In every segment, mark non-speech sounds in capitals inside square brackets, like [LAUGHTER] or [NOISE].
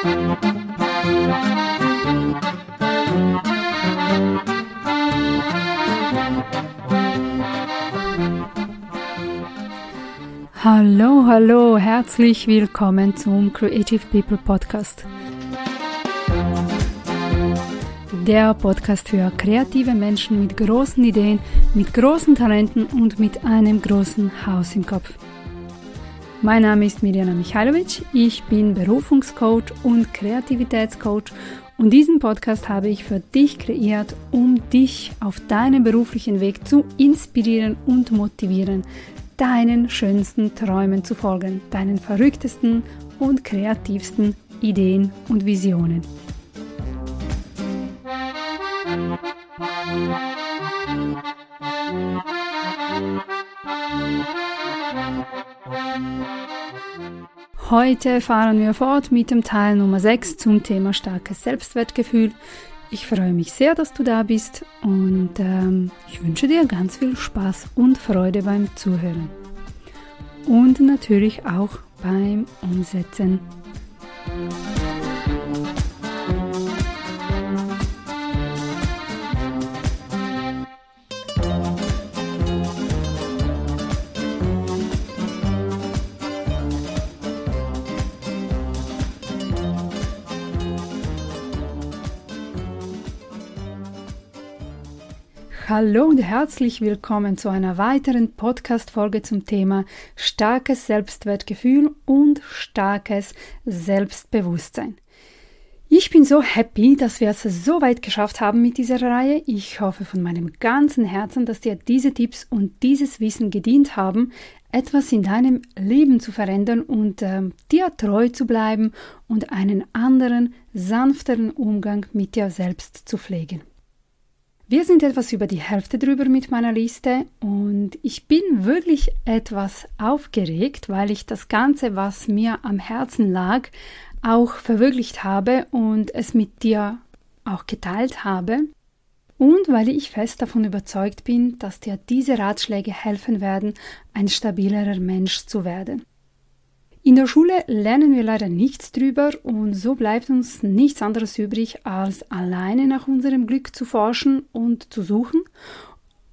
Hallo, hallo, herzlich willkommen zum Creative People Podcast. Der Podcast für kreative Menschen mit großen Ideen, mit großen Talenten und mit einem großen Haus im Kopf. Mein Name ist Mirjana Michailovic, ich bin Berufungscoach und Kreativitätscoach und diesen Podcast habe ich für dich kreiert, um dich auf deinem beruflichen Weg zu inspirieren und motivieren, deinen schönsten Träumen zu folgen, deinen verrücktesten und kreativsten Ideen und Visionen. Heute fahren wir fort mit dem Teil Nummer 6 zum Thema starkes Selbstwertgefühl. Ich freue mich sehr, dass du da bist und ähm, ich wünsche dir ganz viel Spaß und Freude beim Zuhören. Und natürlich auch beim Umsetzen. Hallo und herzlich willkommen zu einer weiteren Podcast-Folge zum Thema starkes Selbstwertgefühl und starkes Selbstbewusstsein. Ich bin so happy, dass wir es so weit geschafft haben mit dieser Reihe. Ich hoffe von meinem ganzen Herzen, dass dir diese Tipps und dieses Wissen gedient haben, etwas in deinem Leben zu verändern und äh, dir treu zu bleiben und einen anderen, sanfteren Umgang mit dir selbst zu pflegen. Wir sind etwas über die Hälfte drüber mit meiner Liste und ich bin wirklich etwas aufgeregt, weil ich das Ganze, was mir am Herzen lag, auch verwirklicht habe und es mit dir auch geteilt habe. Und weil ich fest davon überzeugt bin, dass dir diese Ratschläge helfen werden, ein stabilerer Mensch zu werden. In der Schule lernen wir leider nichts drüber und so bleibt uns nichts anderes übrig, als alleine nach unserem Glück zu forschen und zu suchen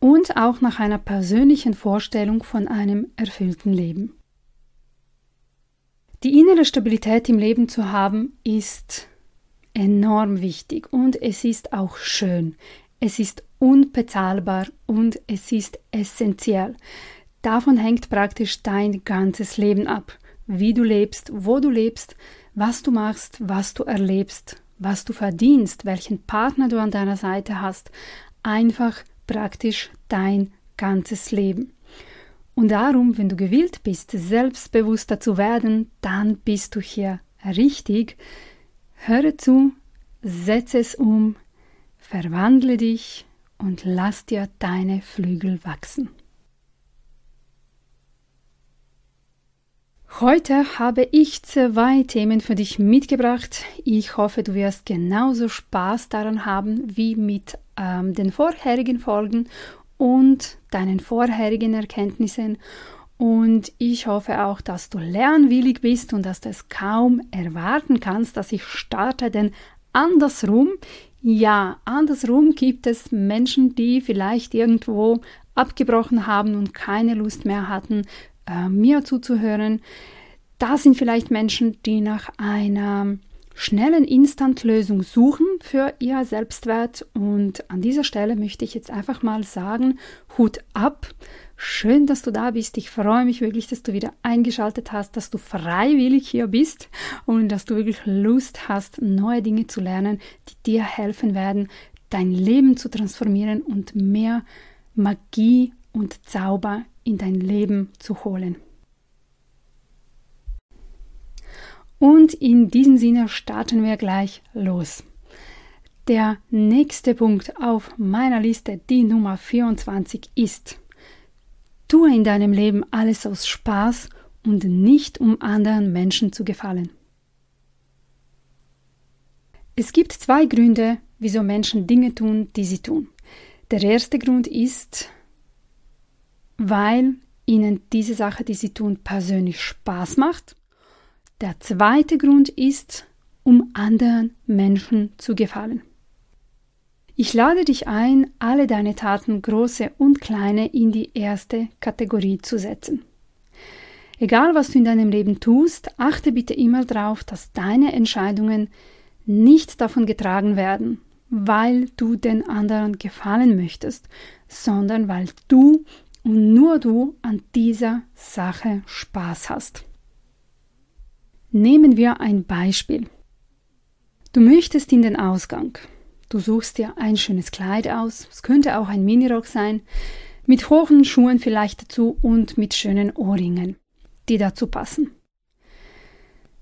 und auch nach einer persönlichen Vorstellung von einem erfüllten Leben. Die innere Stabilität im Leben zu haben, ist enorm wichtig und es ist auch schön. Es ist unbezahlbar und es ist essentiell. Davon hängt praktisch dein ganzes Leben ab wie du lebst, wo du lebst, was du machst, was du erlebst, was du verdienst, welchen Partner du an deiner Seite hast. Einfach praktisch dein ganzes Leben. Und darum, wenn du gewillt bist, selbstbewusster zu werden, dann bist du hier richtig. Höre zu, setze es um, verwandle dich und lass dir deine Flügel wachsen. Heute habe ich zwei Themen für dich mitgebracht. Ich hoffe, du wirst genauso Spaß daran haben wie mit ähm, den vorherigen Folgen und deinen vorherigen Erkenntnissen. Und ich hoffe auch, dass du lernwillig bist und dass du es kaum erwarten kannst, dass ich starte, denn andersrum, ja, andersrum gibt es Menschen, die vielleicht irgendwo abgebrochen haben und keine Lust mehr hatten, äh, mir zuzuhören. Da sind vielleicht Menschen, die nach einer schnellen Instantlösung suchen für ihr Selbstwert. Und an dieser Stelle möchte ich jetzt einfach mal sagen, Hut ab. Schön, dass du da bist. Ich freue mich wirklich, dass du wieder eingeschaltet hast, dass du freiwillig hier bist und dass du wirklich Lust hast, neue Dinge zu lernen, die dir helfen werden, dein Leben zu transformieren und mehr Magie und Zauber in dein Leben zu holen. Und in diesem Sinne starten wir gleich los. Der nächste Punkt auf meiner Liste, die Nummer 24, ist, tue in deinem Leben alles aus Spaß und nicht um anderen Menschen zu gefallen. Es gibt zwei Gründe, wieso Menschen Dinge tun, die sie tun. Der erste Grund ist, weil ihnen diese Sache, die sie tun, persönlich Spaß macht. Der zweite Grund ist, um anderen Menschen zu gefallen. Ich lade dich ein, alle deine Taten, große und kleine, in die erste Kategorie zu setzen. Egal, was du in deinem Leben tust, achte bitte immer darauf, dass deine Entscheidungen nicht davon getragen werden, weil du den anderen gefallen möchtest, sondern weil du und nur du an dieser Sache Spaß hast. Nehmen wir ein Beispiel. Du möchtest in den Ausgang. Du suchst dir ein schönes Kleid aus, es könnte auch ein Minirock sein, mit hohen Schuhen vielleicht dazu und mit schönen Ohrringen, die dazu passen.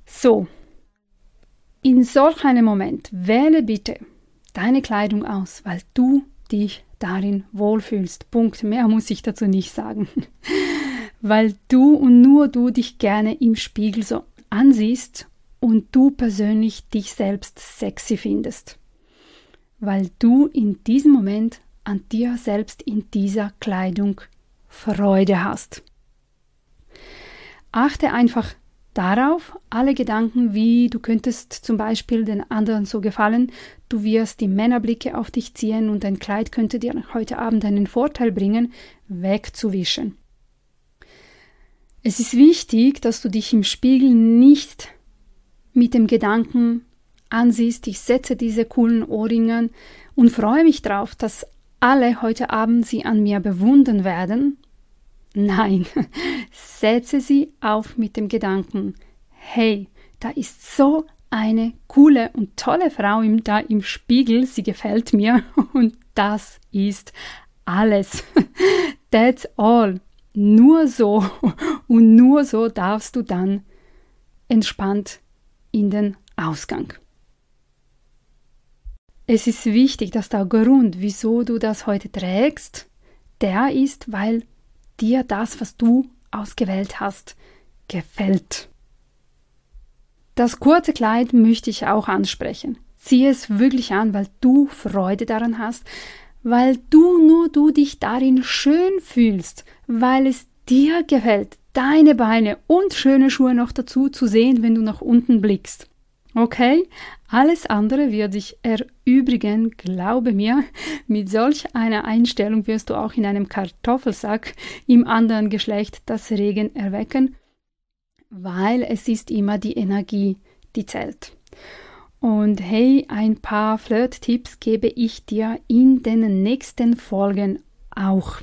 So, in solch einem Moment wähle bitte deine Kleidung aus, weil du dich darin wohlfühlst. Punkt. Mehr muss ich dazu nicht sagen. [LAUGHS] weil du und nur du dich gerne im Spiegel so ansiehst und du persönlich dich selbst sexy findest. Weil du in diesem Moment an dir selbst in dieser Kleidung Freude hast. Achte einfach darauf alle Gedanken, wie du könntest zum Beispiel den anderen so gefallen, du wirst die Männerblicke auf dich ziehen und dein Kleid könnte dir heute Abend einen Vorteil bringen, wegzuwischen. Es ist wichtig, dass du dich im Spiegel nicht mit dem Gedanken ansiehst, ich setze diese coolen Ohrringe und freue mich drauf, dass alle heute Abend sie an mir bewundern werden, Nein, [LAUGHS] setze sie auf mit dem Gedanken, hey, da ist so eine coole und tolle Frau im, da im Spiegel, sie gefällt mir [LAUGHS] und das ist alles. [LAUGHS] That's all. Nur so und nur so darfst du dann entspannt in den Ausgang. Es ist wichtig, dass der Grund, wieso du das heute trägst, der ist, weil dir das, was du ausgewählt hast, gefällt. Das kurze Kleid möchte ich auch ansprechen. Zieh es wirklich an, weil du Freude daran hast, weil du nur du dich darin schön fühlst, weil es dir gefällt, deine Beine und schöne Schuhe noch dazu zu sehen, wenn du nach unten blickst. Okay? Alles andere wird sich erübrigen, glaube mir. Mit solch einer Einstellung wirst du auch in einem Kartoffelsack im anderen Geschlecht das Regen erwecken, weil es ist immer die Energie, die zählt. Und hey, ein paar Flirt-Tipps gebe ich dir in den nächsten Folgen auch.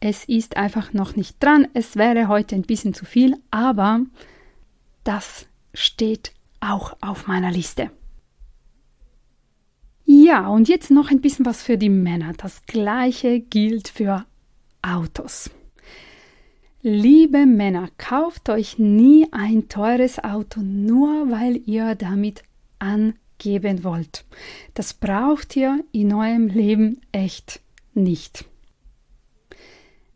Es ist einfach noch nicht dran. Es wäre heute ein bisschen zu viel, aber das steht auch auf meiner Liste. Ja, und jetzt noch ein bisschen was für die Männer. Das gleiche gilt für Autos. Liebe Männer, kauft euch nie ein teures Auto, nur weil ihr damit angeben wollt. Das braucht ihr in eurem Leben echt nicht.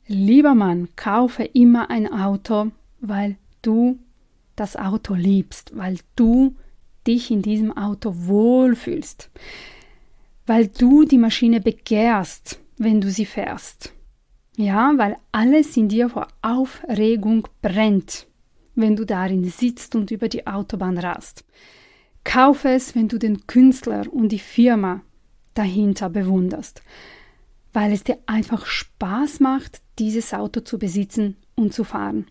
Lieber Mann, kaufe immer ein Auto, weil du das Auto liebst, weil du dich in diesem Auto wohlfühlst, weil du die Maschine begehrst, wenn du sie fährst. Ja, weil alles in dir vor Aufregung brennt, wenn du darin sitzt und über die Autobahn rast. Kauf es, wenn du den Künstler und die Firma dahinter bewunderst, weil es dir einfach Spaß macht, dieses Auto zu besitzen und zu fahren.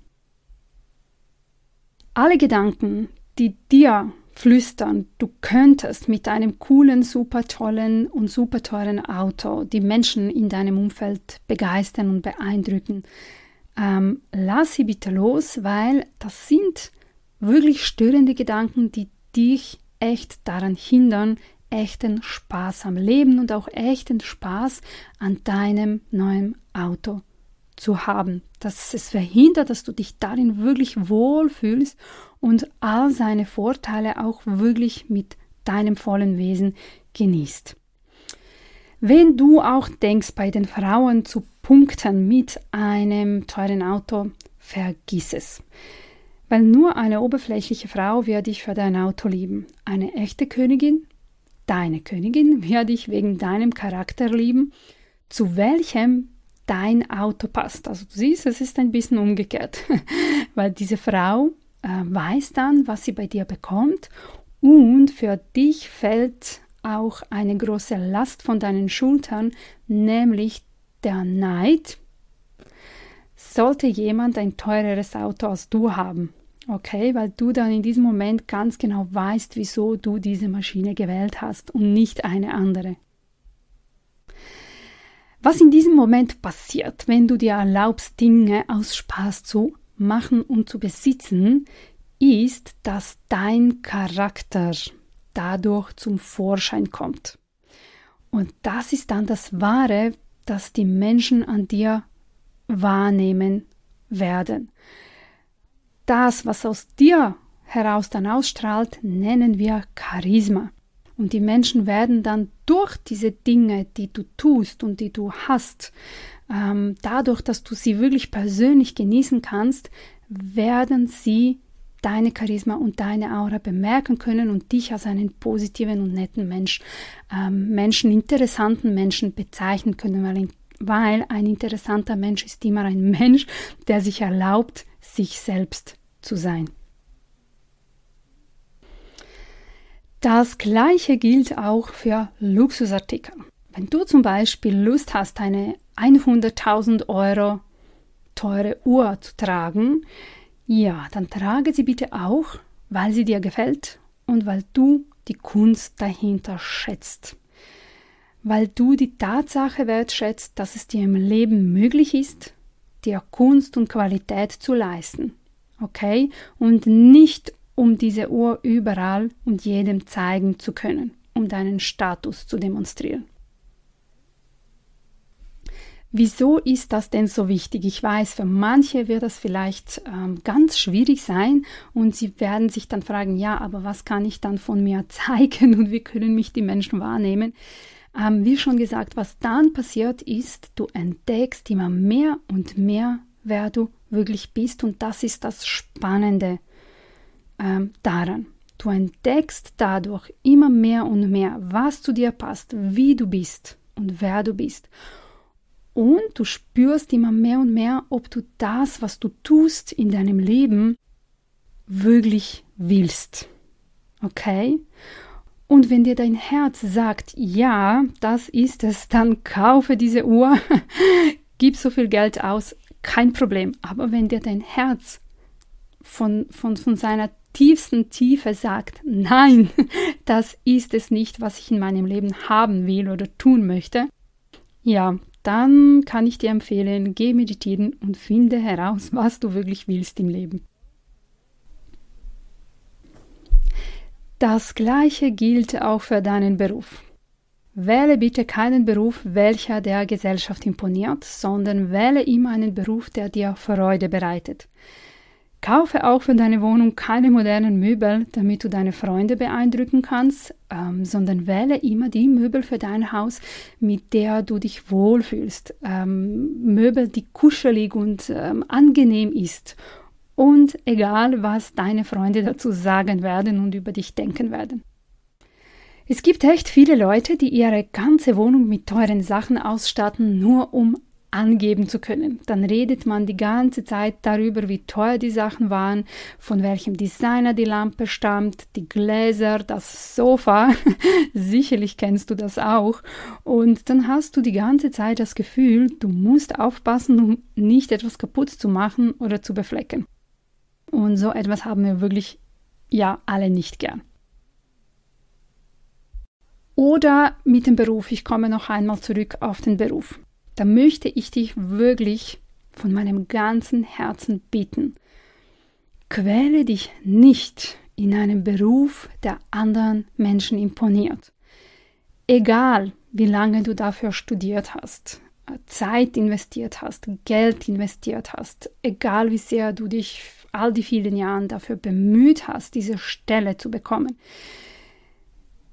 Alle Gedanken, die dir flüstern, du könntest mit einem coolen, super tollen und super teuren Auto die Menschen in deinem Umfeld begeistern und beeindrucken, ähm, lass sie bitte los, weil das sind wirklich störende Gedanken, die dich echt daran hindern, echten Spaß am Leben und auch echten Spaß an deinem neuen Auto zu haben, dass es verhindert, dass du dich darin wirklich wohlfühlst und all seine Vorteile auch wirklich mit deinem vollen Wesen genießt. Wenn du auch denkst, bei den Frauen zu punkten mit einem teuren Auto, vergiss es. Weil nur eine oberflächliche Frau wird dich für dein Auto lieben. Eine echte Königin, deine Königin, wird dich wegen deinem Charakter lieben, zu welchem dein Auto passt. Also du siehst, es ist ein bisschen umgekehrt, [LAUGHS] weil diese Frau äh, weiß dann, was sie bei dir bekommt und für dich fällt auch eine große Last von deinen Schultern, nämlich der Neid. Sollte jemand ein teureres Auto als du haben, okay, weil du dann in diesem Moment ganz genau weißt, wieso du diese Maschine gewählt hast und nicht eine andere. Was in diesem Moment passiert, wenn du dir erlaubst, Dinge aus Spaß zu machen und zu besitzen, ist, dass dein Charakter dadurch zum Vorschein kommt. Und das ist dann das Wahre, das die Menschen an dir wahrnehmen werden. Das, was aus dir heraus dann ausstrahlt, nennen wir Charisma. Und die Menschen werden dann durch diese Dinge, die du tust und die du hast, ähm, dadurch, dass du sie wirklich persönlich genießen kannst, werden sie deine Charisma und deine Aura bemerken können und dich als einen positiven und netten Mensch, ähm, Menschen, interessanten Menschen bezeichnen können, weil, weil ein interessanter Mensch ist immer ein [LAUGHS] Mensch, der sich erlaubt, sich selbst zu sein. Das gleiche gilt auch für Luxusartikel. Wenn du zum Beispiel Lust hast, eine 100.000 Euro teure Uhr zu tragen, ja, dann trage sie bitte auch, weil sie dir gefällt und weil du die Kunst dahinter schätzt. Weil du die Tatsache wertschätzt, dass es dir im Leben möglich ist, dir Kunst und Qualität zu leisten. Okay? Und nicht um diese Uhr überall und jedem zeigen zu können, um deinen Status zu demonstrieren. Wieso ist das denn so wichtig? Ich weiß, für manche wird das vielleicht ähm, ganz schwierig sein und sie werden sich dann fragen, ja, aber was kann ich dann von mir [LAUGHS] zeigen und wie können mich die Menschen wahrnehmen? Ähm, wie schon gesagt, was dann passiert ist, du entdeckst immer mehr und mehr, wer du wirklich bist und das ist das Spannende ähm, daran. Du entdeckst dadurch immer mehr und mehr, was zu dir passt, wie du bist und wer du bist. Und du spürst immer mehr und mehr, ob du das, was du tust in deinem Leben, wirklich willst. Okay? Und wenn dir dein Herz sagt, ja, das ist es, dann kaufe diese Uhr, [LAUGHS] gib so viel Geld aus, kein Problem. Aber wenn dir dein Herz von, von, von seiner tiefsten Tiefe sagt, nein, [LAUGHS] das ist es nicht, was ich in meinem Leben haben will oder tun möchte, ja, dann kann ich dir empfehlen, geh meditieren und finde heraus, [LAUGHS] was du wirklich willst im Leben. Das gleiche gilt auch für deinen Beruf. Wähle bitte keinen Beruf, welcher der Gesellschaft imponiert, sondern wähle immer einen Beruf, der dir Freude bereitet. Kaufe auch für deine Wohnung keine modernen Möbel, damit du deine Freunde beeindrucken kannst, ähm, sondern wähle immer die Möbel für dein Haus, mit der du dich wohlfühlst. Ähm, Möbel, die kuschelig und ähm, angenehm ist. Und egal, was deine Freunde dazu sagen werden und über dich denken werden. Es gibt echt viele Leute, die ihre ganze Wohnung mit teuren Sachen ausstatten, nur um angeben zu können. Dann redet man die ganze Zeit darüber, wie teuer die Sachen waren, von welchem Designer die Lampe stammt, die Gläser, das Sofa. [LAUGHS] Sicherlich kennst du das auch. Und dann hast du die ganze Zeit das Gefühl, du musst aufpassen, um nicht etwas kaputt zu machen oder zu beflecken. Und so etwas haben wir wirklich ja alle nicht gern. Oder mit dem Beruf. Ich komme noch einmal zurück auf den Beruf da möchte ich dich wirklich von meinem ganzen Herzen bitten. Quäle dich nicht in einem Beruf, der anderen Menschen imponiert. Egal, wie lange du dafür studiert hast, Zeit investiert hast, Geld investiert hast, egal wie sehr du dich all die vielen Jahre dafür bemüht hast, diese Stelle zu bekommen.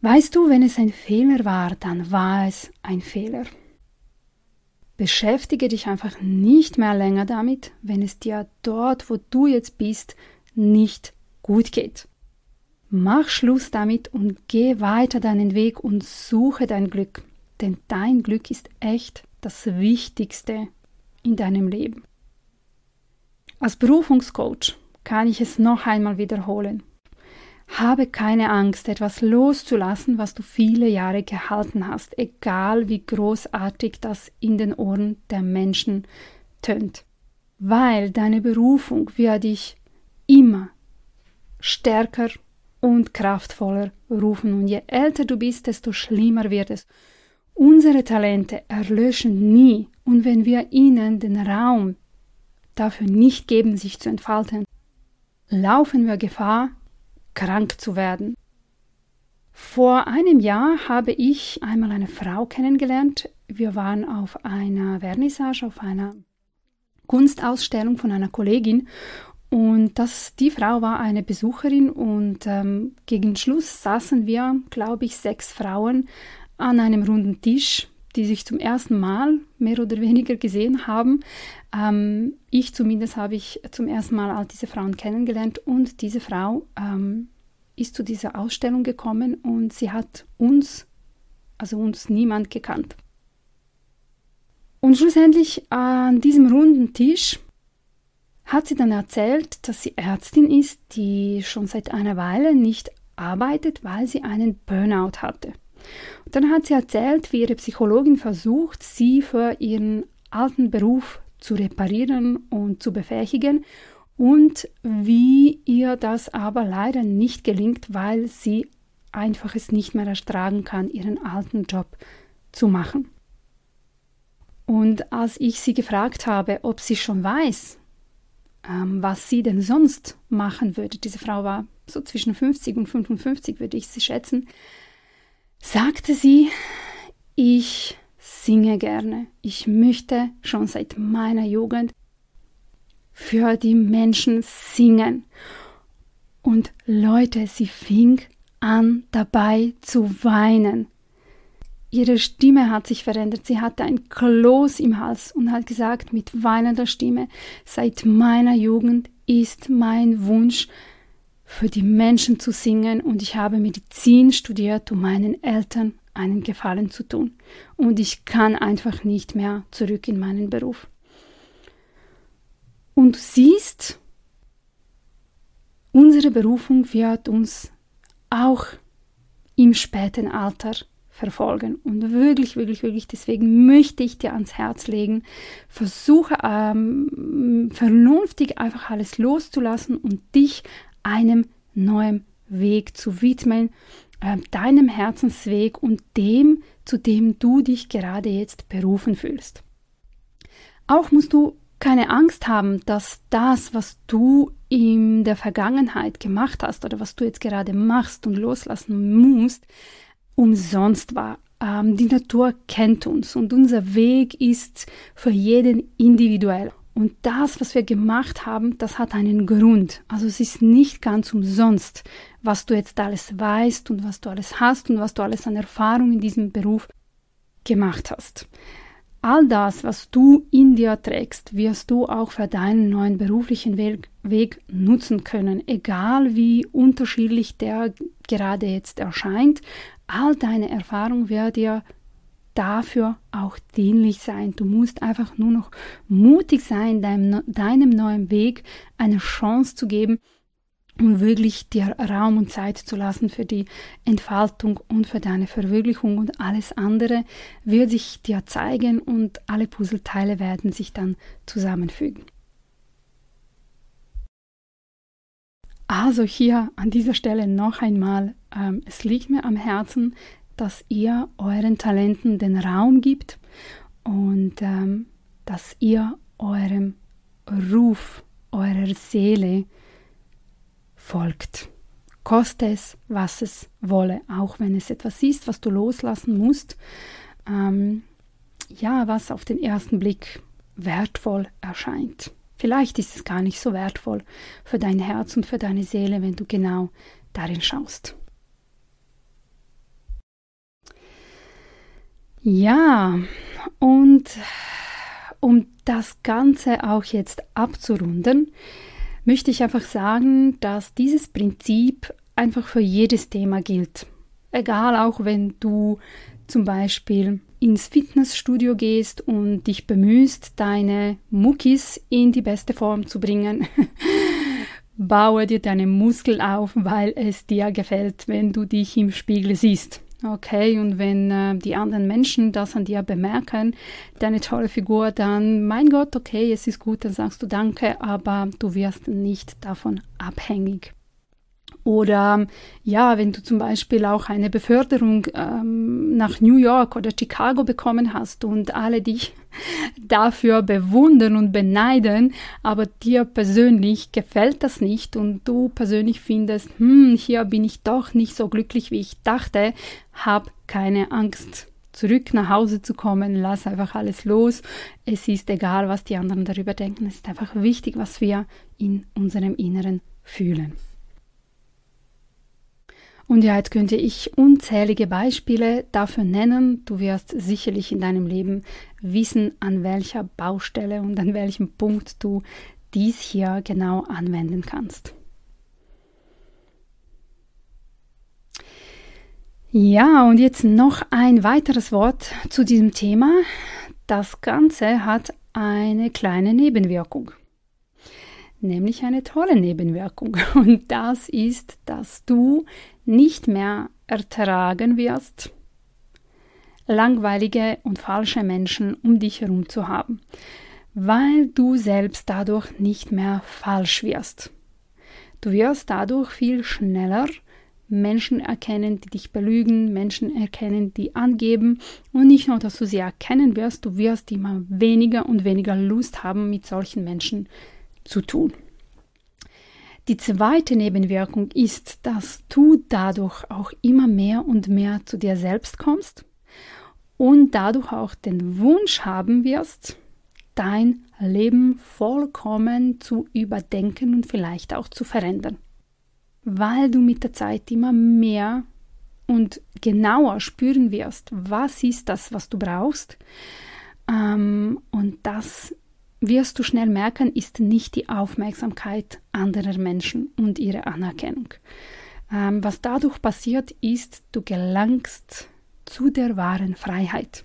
Weißt du, wenn es ein Fehler war, dann war es ein Fehler. Beschäftige dich einfach nicht mehr länger damit, wenn es dir dort, wo du jetzt bist, nicht gut geht. Mach Schluss damit und geh weiter deinen Weg und suche dein Glück, denn dein Glück ist echt das Wichtigste in deinem Leben. Als Berufungscoach kann ich es noch einmal wiederholen. Habe keine Angst, etwas loszulassen, was du viele Jahre gehalten hast, egal wie großartig das in den Ohren der Menschen tönt. Weil deine Berufung wird dich immer stärker und kraftvoller rufen. Und je älter du bist, desto schlimmer wird es. Unsere Talente erlöschen nie. Und wenn wir ihnen den Raum dafür nicht geben, sich zu entfalten, laufen wir Gefahr, krank zu werden. Vor einem Jahr habe ich einmal eine Frau kennengelernt. Wir waren auf einer Vernissage, auf einer Kunstausstellung von einer Kollegin und das, die Frau war eine Besucherin und ähm, gegen Schluss saßen wir, glaube ich, sechs Frauen an einem runden Tisch, die sich zum ersten Mal mehr oder weniger gesehen haben. Ähm, ich zumindest habe ich zum ersten Mal all diese Frauen kennengelernt und diese Frau ähm, ist zu dieser Ausstellung gekommen und sie hat uns, also uns niemand gekannt. Und schlussendlich an diesem runden Tisch hat sie dann erzählt, dass sie Ärztin ist, die schon seit einer Weile nicht arbeitet, weil sie einen Burnout hatte. Und dann hat sie erzählt, wie ihre Psychologin versucht, sie für ihren alten Beruf zu reparieren und zu befähigen und wie ihr das aber leider nicht gelingt, weil sie einfach es nicht mehr ertragen kann, ihren alten Job zu machen. Und als ich sie gefragt habe, ob sie schon weiß, ähm, was sie denn sonst machen würde, diese Frau war so zwischen 50 und 55, würde ich sie schätzen, sagte sie, ich singe gerne. Ich möchte schon seit meiner Jugend für die Menschen singen. Und Leute, sie fing an dabei zu weinen. Ihre Stimme hat sich verändert. Sie hatte ein Kloß im Hals und hat gesagt mit weinender Stimme, seit meiner Jugend ist mein Wunsch, für die Menschen zu singen und ich habe Medizin studiert, um meinen Eltern einen Gefallen zu tun. Und ich kann einfach nicht mehr zurück in meinen Beruf. Und du siehst, unsere Berufung wird uns auch im späten Alter verfolgen. Und wirklich, wirklich, wirklich, deswegen möchte ich dir ans Herz legen, versuche ähm, vernünftig einfach alles loszulassen und dich einem neuen Weg zu widmen, äh, deinem Herzensweg und dem, zu dem du dich gerade jetzt berufen fühlst. Auch musst du keine Angst haben, dass das, was du in der Vergangenheit gemacht hast oder was du jetzt gerade machst und loslassen musst, umsonst war. Ähm, die Natur kennt uns und unser Weg ist für jeden individuell. Und das, was wir gemacht haben, das hat einen Grund. Also es ist nicht ganz umsonst, was du jetzt alles weißt und was du alles hast und was du alles an Erfahrung in diesem Beruf gemacht hast. All das, was du in dir trägst, wirst du auch für deinen neuen beruflichen Weg, nutzen können, egal wie unterschiedlich der gerade jetzt erscheint. All deine Erfahrung wird dir dafür auch dienlich sein. Du musst einfach nur noch mutig sein, deinem, deinem neuen Weg eine Chance zu geben und wirklich dir Raum und Zeit zu lassen für die Entfaltung und für deine Verwirklichung und alles andere wird sich dir zeigen und alle Puzzleteile werden sich dann zusammenfügen. Also hier an dieser Stelle noch einmal, ähm, es liegt mir am Herzen, dass ihr euren Talenten den Raum gibt und ähm, dass ihr eurem Ruf, eurer Seele folgt. Koste es, was es wolle, auch wenn es etwas ist, was du loslassen musst. Ähm, ja, was auf den ersten Blick wertvoll erscheint. Vielleicht ist es gar nicht so wertvoll für dein Herz und für deine Seele, wenn du genau darin schaust. Ja, und um das Ganze auch jetzt abzurunden, möchte ich einfach sagen, dass dieses Prinzip einfach für jedes Thema gilt. Egal auch wenn du zum Beispiel ins Fitnessstudio gehst und dich bemühst, deine Muckis in die beste Form zu bringen. [LAUGHS] baue dir deine Muskeln auf, weil es dir gefällt, wenn du dich im Spiegel siehst. Okay, und wenn äh, die anderen Menschen das an dir bemerken, deine tolle Figur, dann, mein Gott, okay, es ist gut, dann sagst du Danke, aber du wirst nicht davon abhängig. Oder ja, wenn du zum Beispiel auch eine Beförderung ähm, nach New York oder Chicago bekommen hast und alle dich [LAUGHS] dafür bewundern und beneiden, aber dir persönlich gefällt das nicht und du persönlich findest, hm, hier bin ich doch nicht so glücklich, wie ich dachte, hab keine Angst zurück nach Hause zu kommen, lass einfach alles los. Es ist egal, was die anderen darüber denken. Es ist einfach wichtig, was wir in unserem Inneren fühlen. Und ja, jetzt könnte ich unzählige Beispiele dafür nennen. Du wirst sicherlich in deinem Leben wissen, an welcher Baustelle und an welchem Punkt du dies hier genau anwenden kannst. Ja, und jetzt noch ein weiteres Wort zu diesem Thema. Das Ganze hat eine kleine Nebenwirkung nämlich eine tolle Nebenwirkung. [LAUGHS] Und das ist, dass du nicht mehr ertragen wirst, langweilige und falsche Menschen um dich herum zu haben, weil du selbst dadurch nicht mehr falsch wirst. Du wirst dadurch viel schneller Menschen erkennen, die dich belügen, Menschen erkennen, die angeben und nicht nur, dass du sie erkennen wirst, du wirst immer weniger und weniger Lust haben, mit solchen Menschen zu tun. Die zweite Nebenwirkung ist, dass du dadurch auch immer mehr und mehr zu dir selbst kommst und dadurch auch den Wunsch haben wirst, dein Leben vollkommen zu überdenken und vielleicht auch zu verändern. Weil du mit der Zeit immer mehr und genauer spüren wirst, was ist das, was du brauchst. Ähm, und das wirst du schnell merken, ist nicht die Aufmerksamkeit anderer Menschen und ihre Anerkennung. Ähm, was dadurch passiert, ist, du gelangst zu der wahren Freiheit.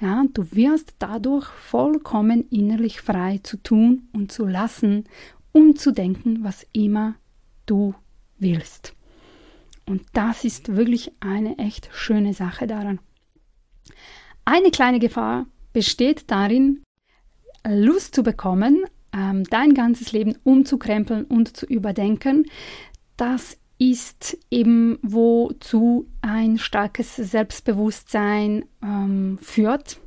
Ja, du wirst dadurch vollkommen innerlich frei zu tun und zu lassen und zu denken, was immer du willst. Und das ist wirklich eine echt schöne Sache daran. Eine kleine Gefahr besteht darin, Lust zu bekommen, ähm, dein ganzes Leben umzukrempeln und zu überdenken, das ist eben, wozu ein starkes Selbstbewusstsein ähm, führt.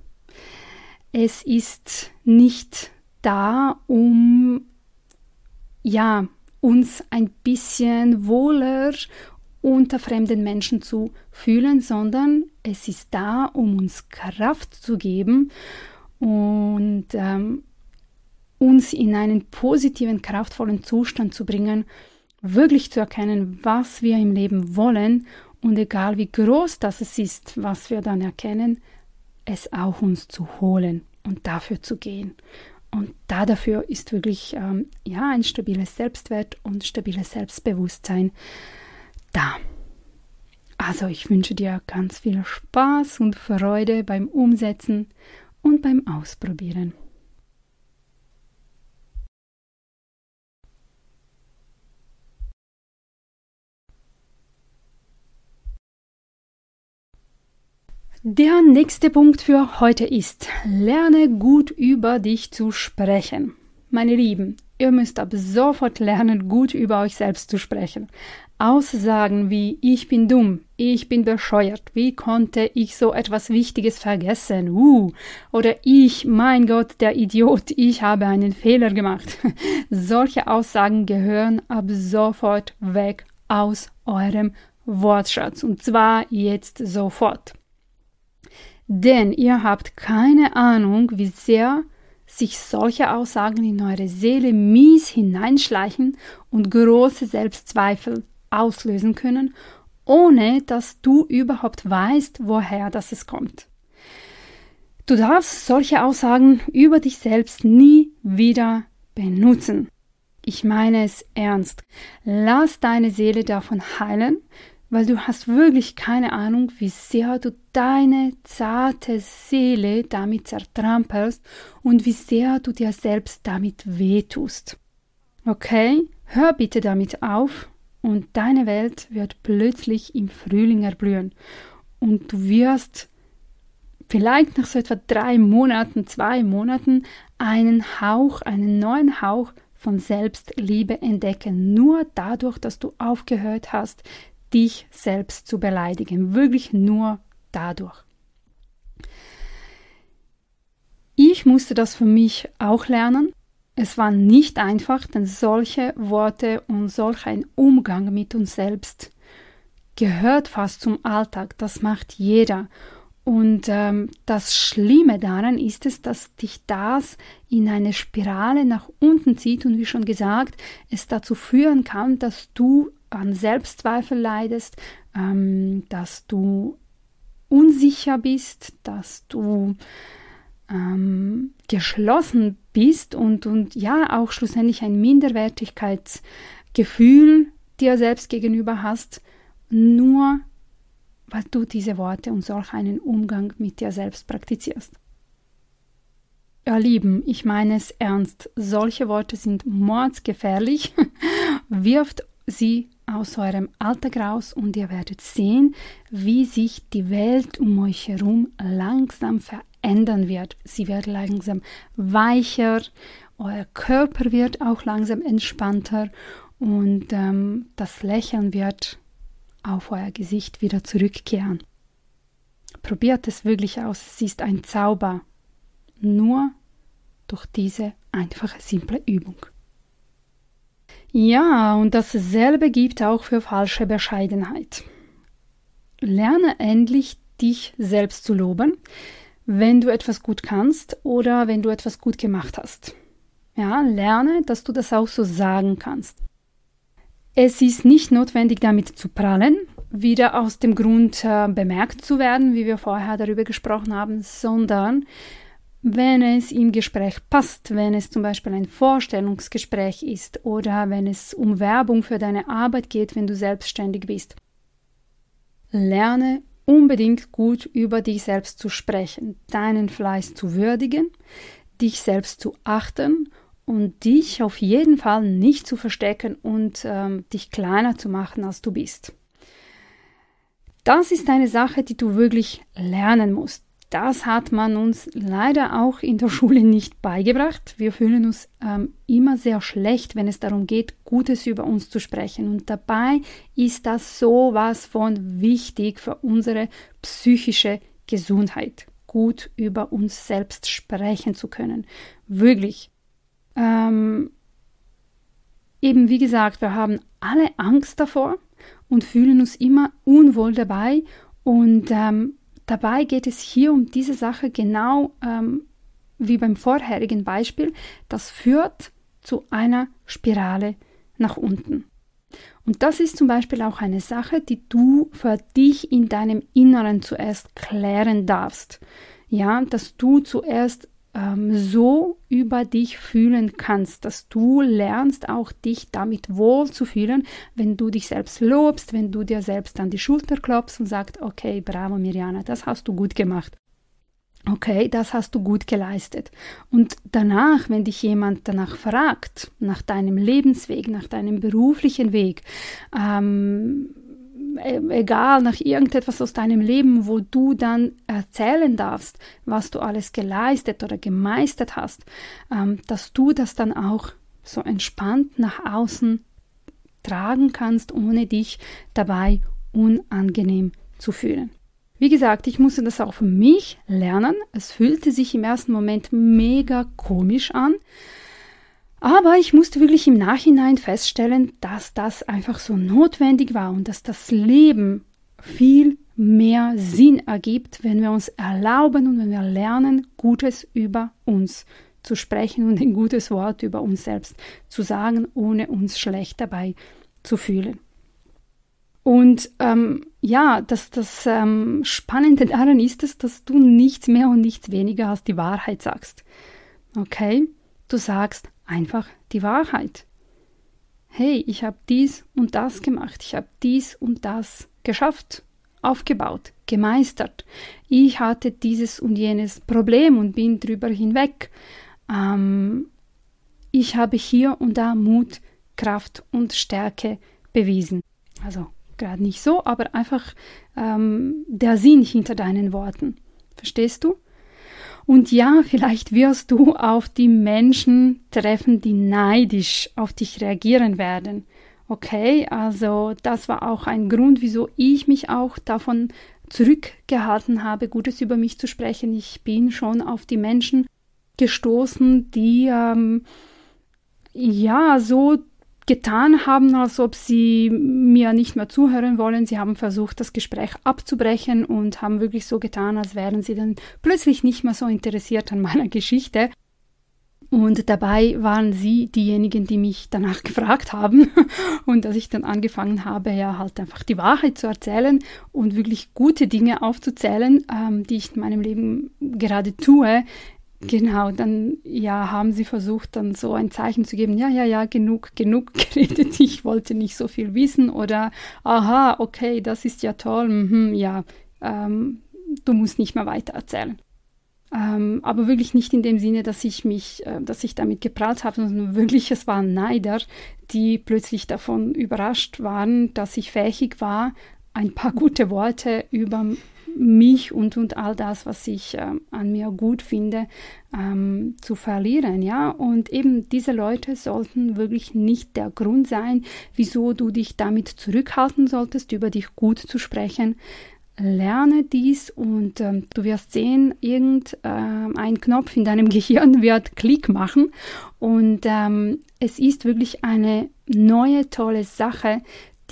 Es ist nicht da, um ja, uns ein bisschen wohler unter fremden Menschen zu fühlen, sondern es ist da, um uns Kraft zu geben und ähm, uns in einen positiven, kraftvollen Zustand zu bringen, wirklich zu erkennen, was wir im Leben wollen und egal wie groß das ist, was wir dann erkennen, es auch uns zu holen und dafür zu gehen. Und da dafür ist wirklich ähm, ja ein stabiles Selbstwert und stabiles Selbstbewusstsein da. Also ich wünsche dir ganz viel Spaß und Freude beim Umsetzen und beim Ausprobieren. Der nächste Punkt für heute ist, lerne gut über dich zu sprechen. Meine Lieben, ihr müsst ab sofort lernen, gut über euch selbst zu sprechen. Aussagen wie ich bin dumm, ich bin bescheuert, wie konnte ich so etwas Wichtiges vergessen, uh, oder ich, mein Gott, der Idiot, ich habe einen Fehler gemacht. [LAUGHS] Solche Aussagen gehören ab sofort weg aus eurem Wortschatz und zwar jetzt sofort. Denn ihr habt keine Ahnung, wie sehr sich solche Aussagen in eure Seele mies hineinschleichen und große Selbstzweifel auslösen können, ohne dass du überhaupt weißt, woher das kommt. Du darfst solche Aussagen über dich selbst nie wieder benutzen. Ich meine es ernst. Lass deine Seele davon heilen, weil du hast wirklich keine Ahnung, wie sehr du deine zarte Seele damit zertrampelst und wie sehr du dir selbst damit wehtust. Okay? Hör bitte damit auf und deine Welt wird plötzlich im Frühling erblühen und du wirst vielleicht nach so etwa drei Monaten, zwei Monaten einen Hauch, einen neuen Hauch von Selbstliebe entdecken. Nur dadurch, dass du aufgehört hast, dich selbst zu beleidigen. Wirklich nur dadurch. Ich musste das für mich auch lernen. Es war nicht einfach, denn solche Worte und solch ein Umgang mit uns selbst gehört fast zum Alltag. Das macht jeder. Und ähm, das Schlimme daran ist es, dass dich das in eine Spirale nach unten zieht und wie schon gesagt, es dazu führen kann, dass du an Selbstzweifel leidest, ähm, dass du unsicher bist, dass du ähm, geschlossen bist und, und ja auch schlussendlich ein Minderwertigkeitsgefühl dir selbst gegenüber hast, nur weil du diese Worte und solch einen Umgang mit dir selbst praktizierst. Ihr Lieben, ich meine es ernst. Solche Worte sind mordsgefährlich. [LAUGHS] Wirft sie aus eurem Alltag raus und ihr werdet sehen, wie sich die Welt um euch herum langsam verändern wird. Sie wird langsam weicher, euer Körper wird auch langsam entspannter und ähm, das Lächeln wird auf euer Gesicht wieder zurückkehren. Probiert es wirklich aus, es ist ein Zauber. Nur durch diese einfache, simple Übung. Ja, und dasselbe gibt auch für falsche Bescheidenheit. Lerne endlich, dich selbst zu loben, wenn du etwas gut kannst oder wenn du etwas gut gemacht hast. Ja, lerne, dass du das auch so sagen kannst. Es ist nicht notwendig, damit zu prallen, wieder aus dem Grund äh, bemerkt zu werden, wie wir vorher darüber gesprochen haben, sondern wenn es im Gespräch passt, wenn es zum Beispiel ein Vorstellungsgespräch ist oder wenn es um Werbung für deine Arbeit geht, wenn du selbstständig bist. Lerne unbedingt gut über dich selbst zu sprechen, deinen Fleiß zu würdigen, dich selbst zu achten und dich auf jeden Fall nicht zu verstecken und ähm, dich kleiner zu machen, als du bist. Das ist eine Sache, die du wirklich lernen musst. Das hat man uns leider auch in der [LAUGHS] Schule nicht beigebracht. Wir fühlen uns ähm, immer sehr schlecht, wenn es darum geht, Gutes über uns zu sprechen. Und dabei ist das sowas von wichtig für unsere psychische Gesundheit, gut über uns selbst sprechen zu können. Wirklich. Ähm, eben wie gesagt, wir haben alle Angst davor und fühlen uns immer unwohl dabei. Und ähm, dabei geht es hier um diese Sache genau ähm, wie beim vorherigen Beispiel. Das führt zu einer Spirale nach unten. Und das ist zum Beispiel auch eine Sache, die du für dich in deinem Inneren zuerst klären darfst. Ja, dass du zuerst ähm, so über dich fühlen kannst, dass du lernst, auch dich damit wohl zu fühlen, wenn du dich selbst lobst, wenn du dir selbst an die Schulter klopfst und sagst, okay, bravo Mirjana, das hast du gut gemacht. Okay, das hast du gut geleistet. Und danach, wenn dich jemand danach fragt, nach deinem Lebensweg, nach deinem beruflichen Weg, ähm, egal, nach irgendetwas aus deinem Leben, wo du dann erzählen darfst, was du alles geleistet oder gemeistert hast, ähm, dass du das dann auch so entspannt nach außen tragen kannst, ohne dich dabei unangenehm zu fühlen. Wie gesagt, ich musste das auch für mich lernen. Es fühlte sich im ersten Moment mega komisch an. Aber ich musste wirklich im Nachhinein feststellen, dass das einfach so notwendig war und dass das Leben viel mehr Sinn ergibt, wenn wir uns erlauben und wenn wir lernen, Gutes über uns zu sprechen und ein gutes Wort über uns selbst zu sagen, ohne uns schlecht dabei zu fühlen. Und ähm, ja, das, das ähm, Spannende daran ist es, dass du nichts mehr und nichts weniger als die Wahrheit sagst. Okay? Du sagst, einfach die Wahrheit. Hey, ich habe dies und das gemacht, ich habe dies und das geschafft, aufgebaut, gemeistert. Ich hatte dieses und jenes Problem und bin drüber hinweg. Ähm, ich habe hier und da Mut Kraft und Stärke bewiesen. Also gerade nicht so, aber einfach ähm, der Sinn hinter deinen Worten. Verstehst du? Und ja, vielleicht wirst du auf die Menschen treffen, die neidisch auf dich reagieren werden. Okay, also das war auch ein Grund, wieso ich mich auch davon zurückgehalten habe, Gutes über mich zu sprechen. Ich bin schon auf die Menschen gestoßen, die ähm, ja so getan haben, als ob sie mir nicht mehr zuhören wollen. Sie haben versucht, das Gespräch abzubrechen und haben wirklich so getan, als wären sie dann plötzlich nicht mehr so interessiert an meiner Geschichte. Und dabei waren sie diejenigen, die mich danach [LAUGHS] gefragt haben und dass ich dann angefangen habe, ja halt einfach die Wahrheit zu erzählen und wirklich gute Dinge aufzuzählen, ähm, die ich in meinem Leben gerade tue, Genau, dann ja, haben sie versucht, dann so ein Zeichen zu geben, ja, ja, ja, genug, genug [LAUGHS] geredet, ich wollte nicht so viel wissen oder aha, okay, das ist ja toll, mhm, ja, ähm, du musst nicht mehr weiter erzählen. Ähm, aber wirklich nicht in dem Sinne, dass ich mich, äh, dass ich damit geprahlt habe, sondern wirklich, es waren Neider, die plötzlich davon überrascht waren, dass ich fähig war, ein paar gute Worte über mich und, und all das, was ich äh, an mir gut finde, ähm, zu verlieren, ja. Und eben diese Leute sollten wirklich nicht der Grund sein, wieso du dich damit zurückhalten solltest, über dich gut zu sprechen. Lerne dies und ähm, du wirst sehen, irgendein äh, Knopf in deinem [LAUGHS] Gehirn wird Klick machen und ähm, es ist wirklich eine neue tolle Sache,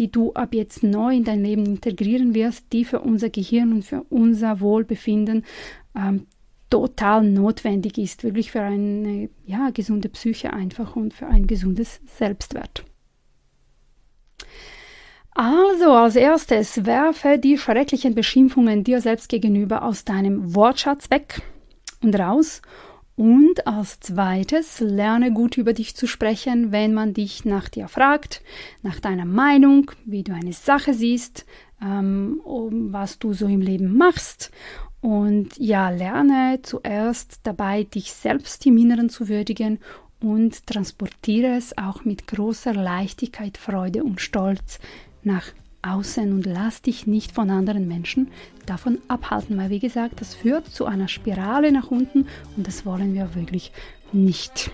die du ab jetzt neu in dein Leben integrieren wirst, die für unser Gehirn und für unser Wohlbefinden ähm, total notwendig ist, wirklich für eine ja, gesunde Psyche einfach und für ein gesundes Selbstwert. Also als erstes werfe die schrecklichen Beschimpfungen dir selbst gegenüber aus deinem Wortschatz weg und raus und als zweites, lerne gut über dich zu sprechen, wenn man dich nach dir fragt, nach deiner Meinung, wie du eine Sache siehst, ähm, was du so im Leben machst. Und ja, lerne zuerst dabei, dich selbst im Inneren zu würdigen und transportiere es auch mit großer Leichtigkeit, Freude und Stolz nach außen und lass dich nicht von anderen Menschen davon abhalten, weil wie gesagt, das führt zu einer Spirale nach unten und das wollen wir wirklich nicht.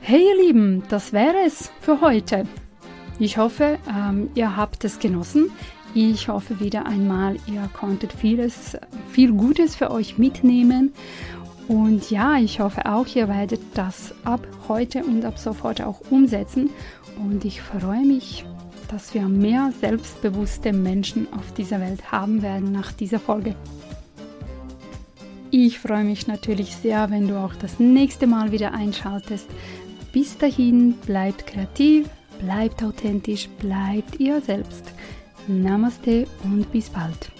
Hey ihr Lieben, das wäre es für heute. Ich hoffe, ähm, ihr habt es genossen. Ich hoffe wieder einmal, ihr konntet vieles, viel Gutes für euch mitnehmen und ja, ich hoffe auch, ihr werdet das ab heute und ab sofort auch umsetzen. Und ich freue mich, dass wir mehr selbstbewusste Menschen auf dieser Welt haben werden nach dieser Folge. Ich freue mich natürlich sehr, wenn du auch das nächste Mal wieder einschaltest. Bis dahin, bleibt kreativ, bleibt authentisch, bleibt ihr selbst. Namaste und bis bald.